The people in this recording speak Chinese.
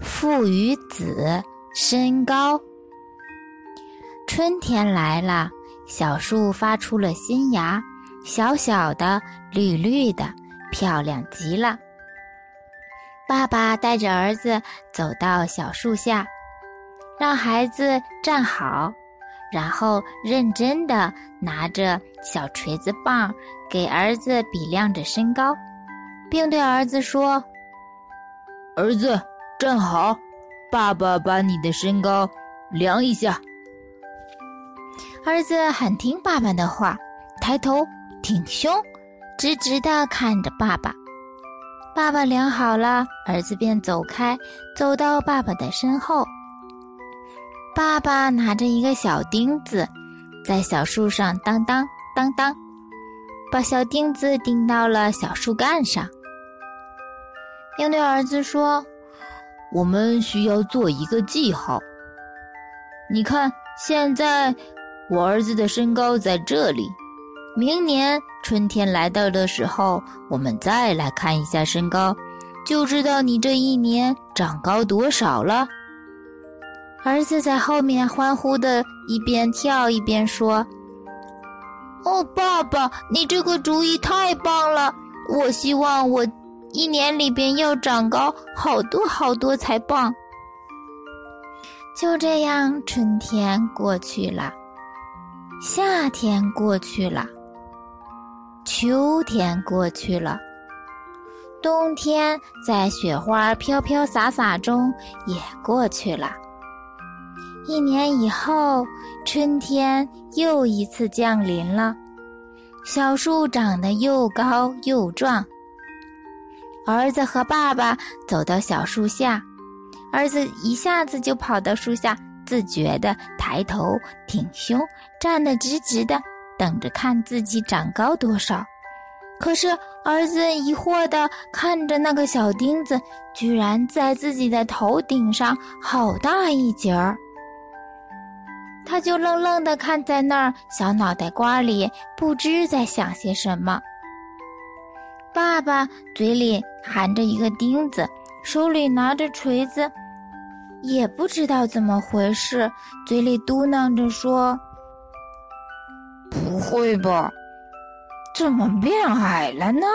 父与子身高。春天来了，小树发出了新芽，小小的，绿绿的，漂亮极了。爸爸带着儿子走到小树下，让孩子站好，然后认真的拿着小锤子棒给儿子比量着身高，并对儿子说：“儿子，站好，爸爸把你的身高量一下。”儿子很听爸爸的话，抬头挺胸，直直的看着爸爸。爸爸量好了，儿子便走开，走到爸爸的身后。爸爸拿着一个小钉子，在小树上当当当当，把小钉子钉到了小树干上，并对儿子说：“我们需要做一个记号。你看，现在我儿子的身高在这里。”明年春天来到的时候，我们再来看一下身高，就知道你这一年长高多少了。儿子在后面欢呼的，一边跳一边说：“哦，爸爸，你这个主意太棒了！我希望我一年里边要长高好多好多才棒。”就这样，春天过去了，夏天过去了。秋天过去了，冬天在雪花飘飘洒洒中也过去了。一年以后，春天又一次降临了，小树长得又高又壮。儿子和爸爸走到小树下，儿子一下子就跑到树下，自觉地抬头挺胸，站得直直的。等着看自己长高多少，可是儿子疑惑地看着那个小钉子，居然在自己的头顶上好大一截儿。他就愣愣地看在那儿，小脑袋瓜里不知在想些什么。爸爸嘴里含着一个钉子，手里拿着锤子，也不知道怎么回事，嘴里嘟囔着说。不会吧？怎么变矮了呢？